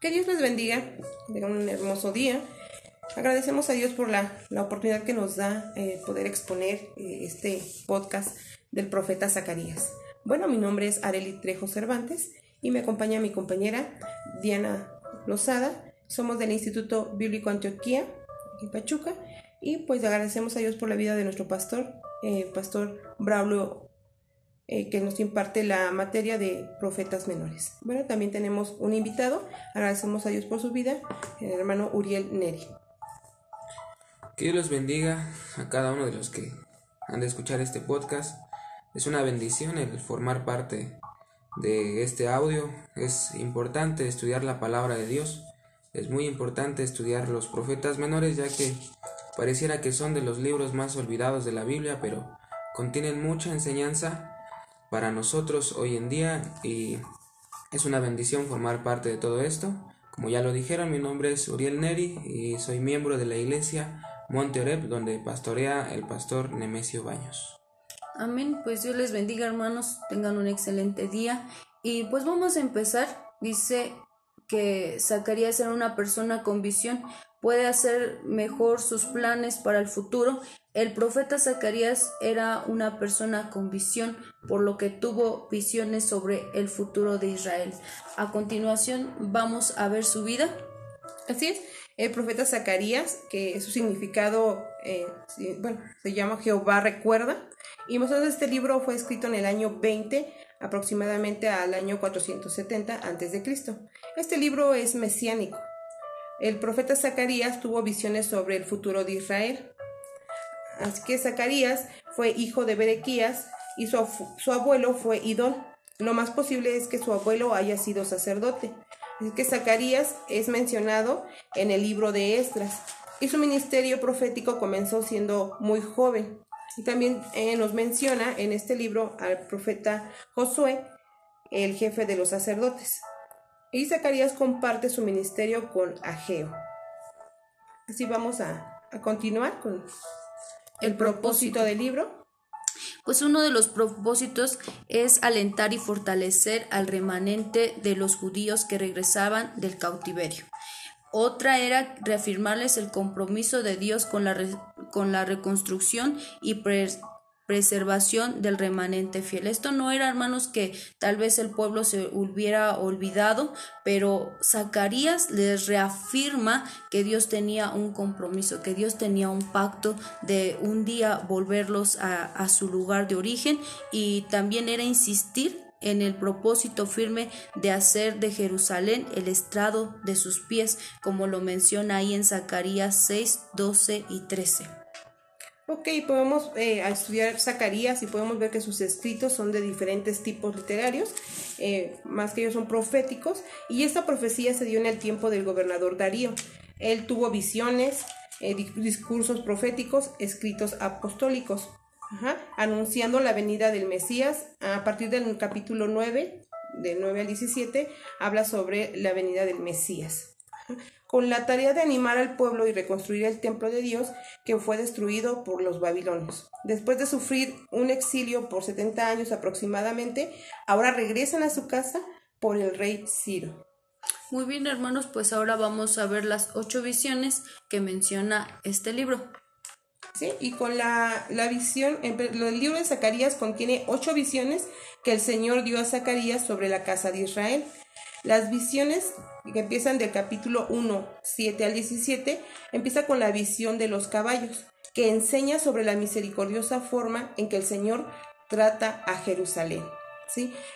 Que Dios les bendiga, tengan un hermoso día. Agradecemos a Dios por la, oportunidad que nos da eh, poder exponer eh, este podcast del profeta Zacarías. Bueno, mi nombre es Areli Trejo Cervantes y me acompaña mi compañera Diana Lozada. Somos del Instituto Bíblico Antioquía en Pachuca y pues agradecemos a Dios por la vida de nuestro pastor, eh, pastor Braulio eh, que nos imparte la materia de profetas menores. Bueno, también tenemos un invitado, agradecemos a Dios por su vida, el hermano Uriel Neri. Que Dios los bendiga a cada uno de los que han de escuchar este podcast. Es una bendición el formar parte de este audio. Es importante estudiar la palabra de Dios. Es muy importante estudiar los profetas menores ya que pareciera que son de los libros más olvidados de la Biblia, pero contienen mucha enseñanza para nosotros hoy en día y es una bendición formar parte de todo esto. Como ya lo dijeron, mi nombre es Uriel Neri y soy miembro de la iglesia Monte Oreb, donde pastorea el pastor Nemesio Baños. Amén, pues Dios les bendiga hermanos, tengan un excelente día y pues vamos a empezar. Dice que Zacarías era una persona con visión, puede hacer mejor sus planes para el futuro el profeta Zacarías era una persona con visión, por lo que tuvo visiones sobre el futuro de Israel. A continuación vamos a ver su vida. Así es, el profeta Zacarías, que su significado, eh, bueno, se llama Jehová recuerda, y nosotros este libro fue escrito en el año 20, aproximadamente al año 470 a.C. Este libro es mesiánico. El profeta Zacarías tuvo visiones sobre el futuro de Israel. Así que Zacarías fue hijo de Berequías y su, abuelo fue Idón. Lo más posible es que su abuelo haya sido sacerdote. Así que Zacarías es mencionado en el libro de Estras y su ministerio profético comenzó siendo muy joven. Y también eh, nos menciona en este libro al profeta Josué, el jefe de los sacerdotes. Y Zacarías comparte su ministerio con Ageo. Así vamos a, a continuar con el propósito del libro? Pues uno de los propósitos es alentar y fortalecer al remanente de los judíos que regresaban del cautiverio. Otra era reafirmarles el compromiso de Dios con la, con la reconstrucción y preservación del remanente fiel. Esto no era, hermanos, que tal vez el pueblo se hubiera olvidado, pero Zacarías les reafirma que Dios tenía un compromiso, que Dios tenía un pacto de un día volverlos a, su lugar de origen y también era insistir en el propósito firme de hacer de Jerusalén el estrado de sus pies, como lo menciona ahí en Zacarías 6, 12 y 13. Ok, podemos eh, estudiar Zacarías y podemos ver que sus escritos son de diferentes tipos literarios, eh, más que ellos son proféticos, y esta profecía se dio en el tiempo del gobernador Darío. Él tuvo visiones, eh, discursos proféticos, escritos apostólicos, anunciando la venida del Mesías. A partir del capítulo 9, del 9 al 17, habla sobre la venida del Mesías con la tarea de animar al pueblo y reconstruir el templo de Dios que fue destruido por los babilonios. Después de sufrir un exilio por 70 años aproximadamente, ahora regresan a su casa por el rey Ciro. Muy bien, hermanos, pues ahora vamos a ver las ocho visiones que menciona este libro. Sí, y con la, la visión, el libro de Zacarías contiene ocho visiones que el Señor dio a Zacarías sobre la casa de Israel. Las visiones que empiezan del capítulo 1, 7 al 17, empieza con la visión de los caballos, que enseña sobre la misericordiosa forma en que el Señor trata a Jerusalén.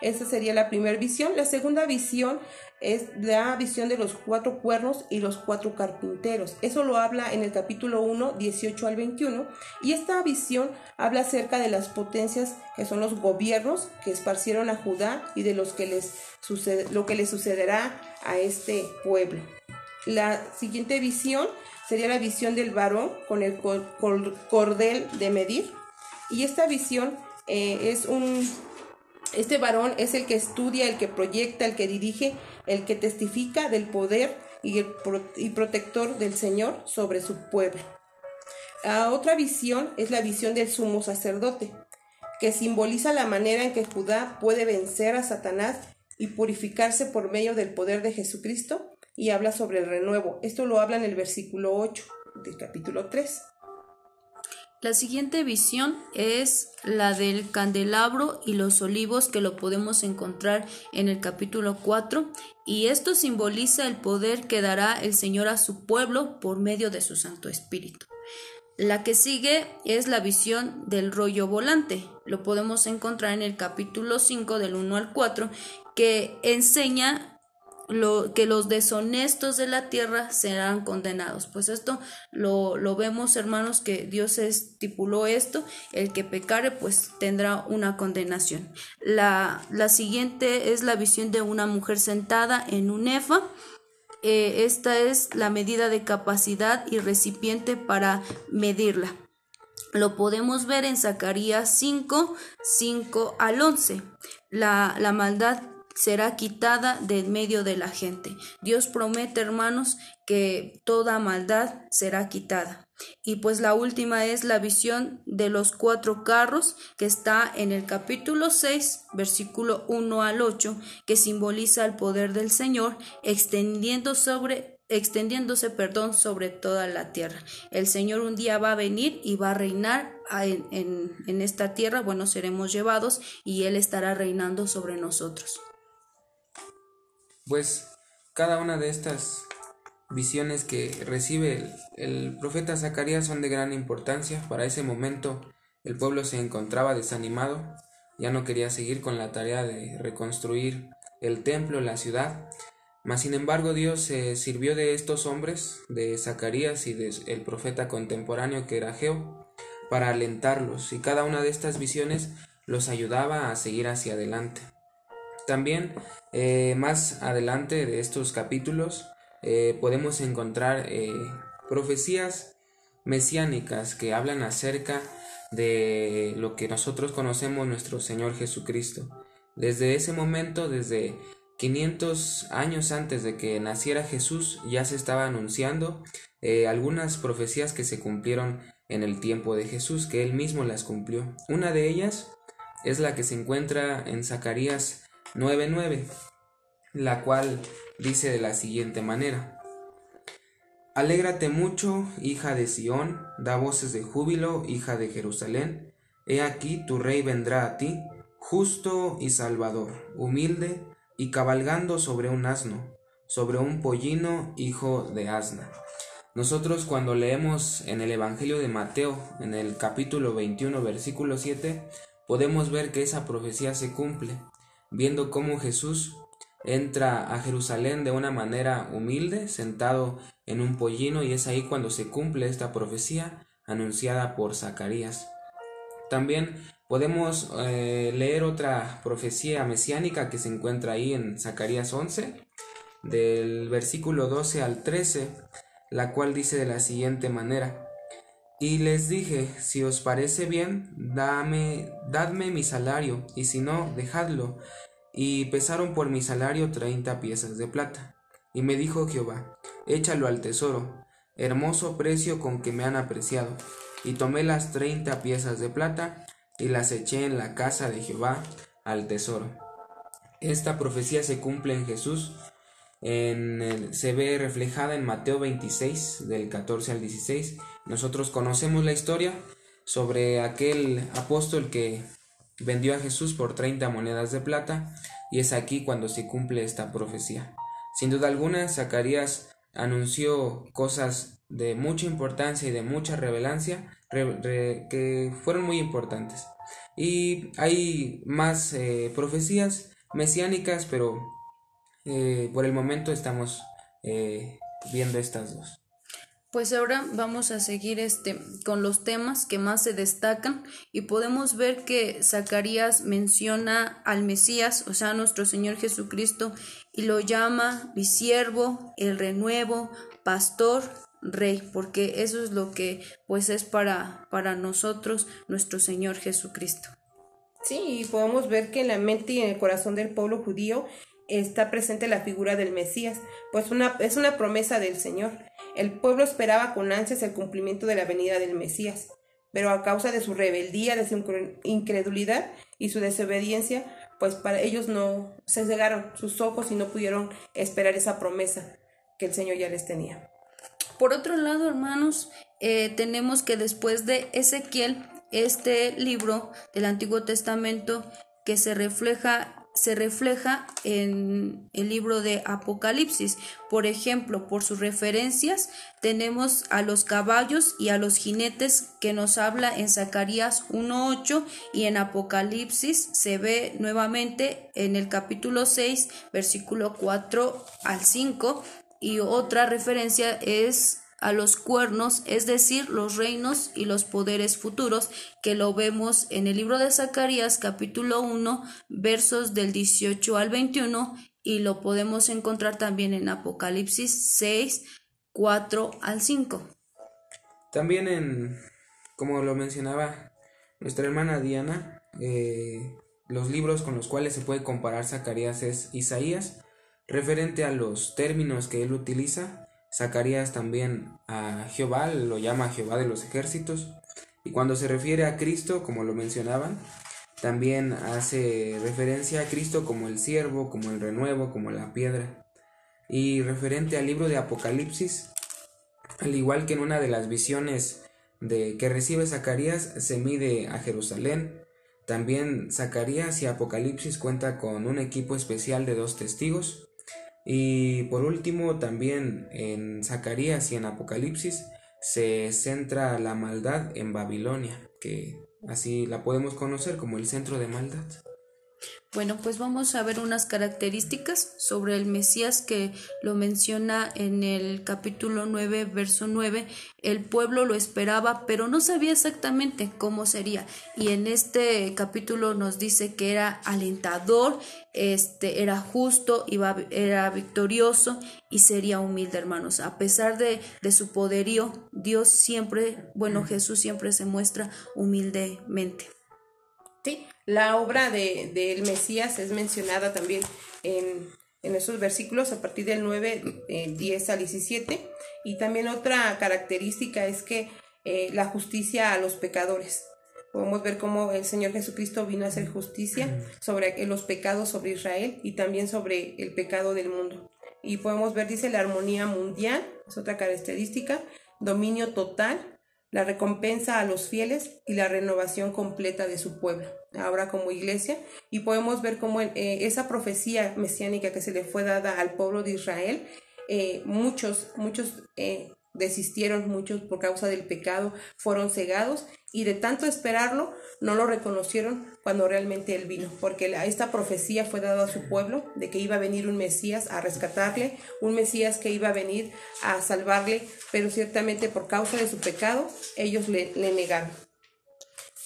Esa sería la primera visión. La segunda visión es la visión de los cuatro cuernos y los cuatro carpinteros. Eso lo habla en el capítulo 1, 18 al 21. Y esta visión habla acerca de las potencias que son los gobiernos que esparcieron a Judá y de los que les sucede, lo que le sucederá a este pueblo. La siguiente visión sería la visión del varón con el cordel de medir. Y esta visión eh, es un este varón es el que estudia, el que proyecta, el que dirige, el que testifica del poder y, protector del Señor sobre su pueblo. La otra visión es la visión del sumo sacerdote, que simboliza la manera en que Judá puede vencer a Satanás y purificarse por medio del poder de Jesucristo, y habla sobre el renuevo. Esto lo habla en el versículo 8 del capítulo 3. La siguiente visión es la del candelabro y los olivos que lo podemos encontrar en el capítulo 4 y esto simboliza el poder que dará el Señor a su pueblo por medio de su Santo Espíritu. La que sigue es la visión del rollo volante. Lo podemos encontrar en el capítulo 5 del 1 al 4 que enseña que los deshonestos de la tierra serán condenados. Pues esto lo, lo, vemos, hermanos, que Dios estipuló esto, el que pecare pues tendrá una condenación. La, la siguiente es la visión de una mujer sentada en un efa. Eh, esta es la medida de capacidad y recipiente para medirla. Lo podemos ver en Zacarías 5, 5 al 11. La, la maldad será quitada de medio de la gente. Dios promete, hermanos, que toda maldad será quitada. Y pues la última es la visión de los cuatro carros que está en el capítulo 6, versículo 1 al 8, que simboliza el poder del Señor extendiendo sobre extendiéndose, perdón, sobre toda la tierra. El Señor un día va a venir y va a reinar en, en, en esta tierra, bueno, seremos llevados y Él estará reinando sobre nosotros. Pues cada una de estas visiones que recibe el, profeta Zacarías son de gran importancia. Para ese momento el pueblo se encontraba desanimado, ya no quería seguir con la tarea de reconstruir el templo, la ciudad. Mas sin embargo Dios se sirvió de estos hombres, de Zacarías y del profeta contemporáneo que era Geo, para alentarlos, y cada una de estas visiones los ayudaba a seguir hacia adelante. También eh, más adelante de estos capítulos eh, podemos encontrar eh, profecías mesiánicas que hablan acerca de lo que nosotros conocemos nuestro Señor Jesucristo. Desde ese momento, desde 500 años antes de que naciera Jesús, ya se estaba anunciando algunas profecías que se cumplieron en el tiempo de Jesús, que él mismo las cumplió. Una de ellas es la que se encuentra en Zacarías 9.9, la cual dice de la siguiente manera. Alégrate mucho, hija de Sión, da voces de júbilo, hija de Jerusalén. He aquí tu rey vendrá a ti, justo y salvador, humilde y cabalgando sobre un asno, sobre un pollino, hijo de asna. Nosotros cuando leemos en el Evangelio de Mateo, en el capítulo 21, versículo 7, podemos ver que esa profecía se cumple viendo cómo Jesús entra a Jerusalén de una manera humilde, sentado en un pollino, y es ahí cuando se cumple esta profecía anunciada por Zacarías. También podemos eh, leer otra profecía mesiánica que se encuentra ahí en Zacarías 11, del versículo 12 al 13, la cual dice de la siguiente manera, y les dije, si os parece bien, dame, dadme mi salario, y si no, dejadlo. Y pesaron por mi salario treinta piezas de plata. Y me dijo Jehová, échalo al tesoro, hermoso precio con que me han apreciado. Y tomé las treinta piezas de plata, y las eché en la casa de Jehová al tesoro. Esta profecía se cumple en Jesús, en se ve reflejada en Mateo 26 del 14 al 16 nosotros conocemos la historia sobre aquel apóstol que vendió a Jesús por 30 monedas de plata y es aquí cuando se cumple esta profecía. Sin duda alguna, Zacarías anunció cosas de mucha importancia y de mucha revelancia que fueron muy importantes. Y hay más eh, profecías mesiánicas, pero eh, por el momento estamos eh, viendo estas dos. Pues ahora vamos a seguir este con los temas que más se destacan y podemos ver que Zacarías menciona al Mesías, o sea, nuestro Señor Jesucristo, y lo llama mi siervo, el renuevo, pastor, rey, porque eso es lo que pues es para para nosotros nuestro Señor Jesucristo. Sí, y podemos ver que en la mente y en el corazón del pueblo judío está presente la figura del Mesías, pues es una promesa del Señor. El pueblo esperaba con ansias el cumplimiento de la venida del Mesías, pero a causa de su rebeldía, de su incredulidad y su desobediencia, pues para ellos no se cegaron sus ojos y no pudieron esperar esa promesa que el Señor ya les tenía. Por otro lado, hermanos, eh, tenemos que después de Ezequiel, este libro del Antiguo Testamento que se refleja se refleja en el libro de Apocalipsis. Por ejemplo, por sus referencias tenemos a los caballos y a los jinetes que nos habla en Zacarías 1.8 y en Apocalipsis se ve nuevamente en el capítulo 6, versículo 4 al 5 y otra referencia es a los cuernos, es decir, los reinos y los poderes futuros, que lo vemos en el libro de Zacarías capítulo 1, versos del 18 al 21, y lo podemos encontrar también en Apocalipsis 6, 4 al 5. También en, como lo mencionaba nuestra hermana Diana, eh, los libros con los cuales se puede comparar Zacarías es Isaías, referente a los términos que él utiliza, Zacarías también a Jehová, lo llama Jehová de los ejércitos. Y cuando se refiere a Cristo, como lo mencionaban, también hace referencia a Cristo como el siervo, como el renuevo, como la piedra. Y referente al libro de Apocalipsis, al igual que en una de las visiones de que recibe Zacarías, se mide a Jerusalén. También Zacarías y Apocalipsis cuenta con un equipo especial de dos testigos, y por último, también en Zacarías y en Apocalipsis se centra la maldad en Babilonia, que así la podemos conocer como el centro de maldad. Bueno, pues vamos a ver unas características sobre el Mesías que lo menciona en el capítulo 9, verso 9. El pueblo lo esperaba, pero no sabía exactamente cómo sería. Y en este capítulo nos dice que era alentador, este, era justo, iba, era victorioso y sería humilde, hermanos. A pesar de, de su poderío, Dios siempre, bueno, Jesús siempre se muestra humildemente. Sí, la obra de, del Mesías es mencionada también en, en esos versículos a partir del 9, 10 eh, al 17. Y también otra característica es que eh, la justicia a los pecadores. Podemos ver cómo el Señor Jesucristo vino a hacer justicia sobre los pecados sobre Israel y también sobre el pecado del mundo. Y podemos ver, dice, la armonía mundial, es otra característica, dominio total, la recompensa a los fieles y la renovación completa de su pueblo, ahora como iglesia, y podemos ver cómo eh, esa profecía mesiánica que se le fue dada al pueblo de Israel, eh, muchos, muchos eh, desistieron, muchos por causa del pecado fueron cegados y de tanto esperarlo no lo reconocieron cuando realmente él vino, porque esta profecía fue dada a su pueblo de que iba a venir un Mesías a rescatarle, un Mesías que iba a venir a salvarle, pero ciertamente por causa de su pecado ellos le, le negaron.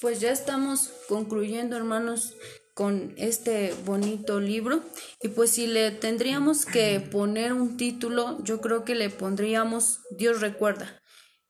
Pues ya estamos concluyendo, hermanos, con este bonito libro. Y pues si le tendríamos que poner un título yo creo que le pondríamos Dios recuerda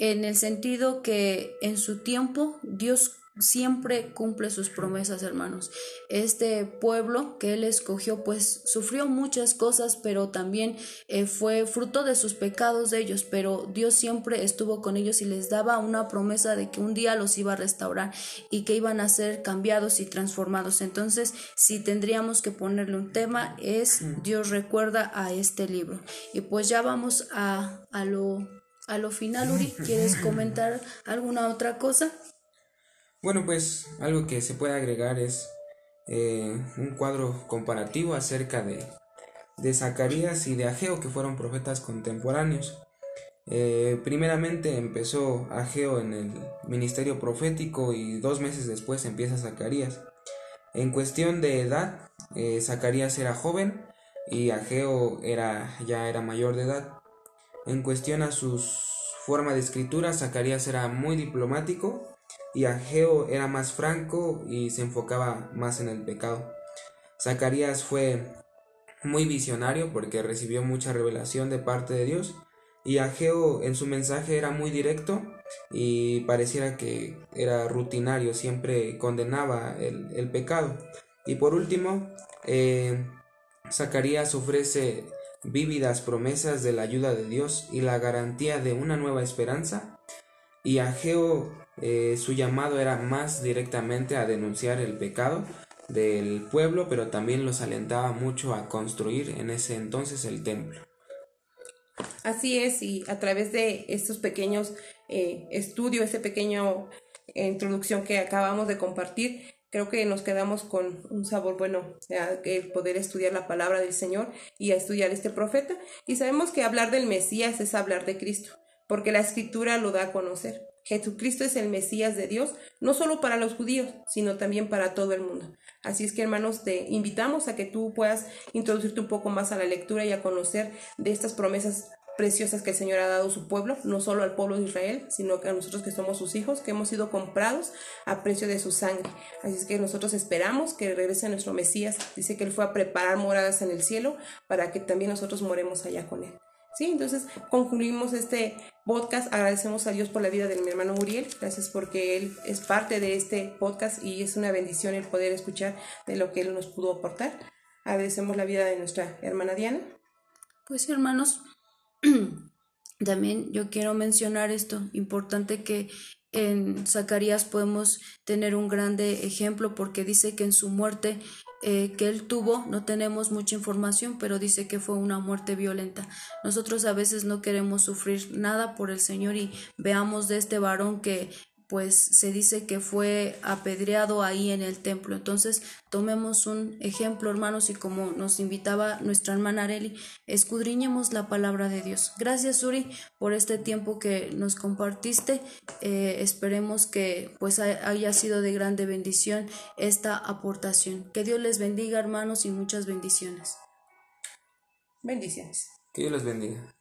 en el sentido que en su tiempo Dios siempre cumple sus promesas, hermanos. Este pueblo que él escogió, pues sufrió muchas cosas, pero también eh, fue fruto de sus pecados de ellos, pero Dios siempre estuvo con ellos y les daba una promesa de que un día los iba a restaurar y que iban a ser cambiados y transformados. Entonces, si tendríamos que ponerle un tema, es Dios recuerda a este libro. Y pues ya vamos a, a lo... A lo final, Uri, ¿quieres comentar alguna otra cosa? Bueno, pues algo que se puede agregar es eh, un cuadro comparativo acerca de, de Zacarías y de Ageo, que fueron profetas contemporáneos. Eh, primeramente empezó Ageo en el ministerio profético y dos meses después empieza Zacarías. En cuestión de edad, eh, Zacarías era joven y Ageo era, ya era mayor de edad. En cuestión a su forma de escritura, Zacarías era muy diplomático y Ageo era más franco y se enfocaba más en el pecado. Zacarías fue muy visionario porque recibió mucha revelación de parte de Dios y Ageo en su mensaje era muy directo y pareciera que era rutinario, siempre condenaba el, pecado. Y por último, eh, Zacarías ofrece vívidas promesas de la ayuda de Dios y la garantía de una nueva esperanza y Ageo eh, su llamado era más directamente a denunciar el pecado del pueblo, pero también los alentaba mucho a construir en ese entonces el templo. Así es, y a través de estos pequeños eh, estudios, esta pequeña introducción que acabamos de compartir, creo que nos quedamos con un sabor bueno, el poder estudiar la palabra del Señor y a estudiar este profeta. Y sabemos que hablar del Mesías es hablar de Cristo, porque la escritura lo da a conocer. Jesucristo es el Mesías de Dios, no solo para los judíos, sino también para todo el mundo. Así es que hermanos, te invitamos a que tú puedas introducirte un poco más a la lectura y a conocer de estas promesas preciosas que el Señor ha dado a su pueblo, no solo al pueblo de Israel, sino que a nosotros que somos sus hijos, que hemos sido comprados a precio de su sangre. Así es que nosotros esperamos que regrese nuestro Mesías. Dice que Él fue a preparar moradas en el cielo para que también nosotros moremos allá con Él. Sí, entonces concluimos este podcast. Agradecemos a Dios por la vida de mi hermano Muriel. Gracias porque él es parte de este podcast y es una bendición el poder escuchar de lo que él nos pudo aportar. Agradecemos la vida de nuestra hermana Diana. Pues hermanos, también yo quiero mencionar esto, importante que en Zacarías podemos tener un grande ejemplo porque dice que en su muerte eh, que él tuvo, no tenemos mucha información, pero dice que fue una muerte violenta. Nosotros a veces no queremos sufrir nada por el Señor y veamos de este varón que pues se dice que fue apedreado ahí en el templo. Entonces, tomemos un ejemplo, hermanos, y como nos invitaba nuestra hermana Areli, escudriñemos la palabra de Dios. Gracias, Uri, por este tiempo que nos compartiste. Eh, esperemos que pues haya sido de grande bendición esta aportación. Que Dios les bendiga, hermanos, y muchas bendiciones. Bendiciones. Que Dios les bendiga.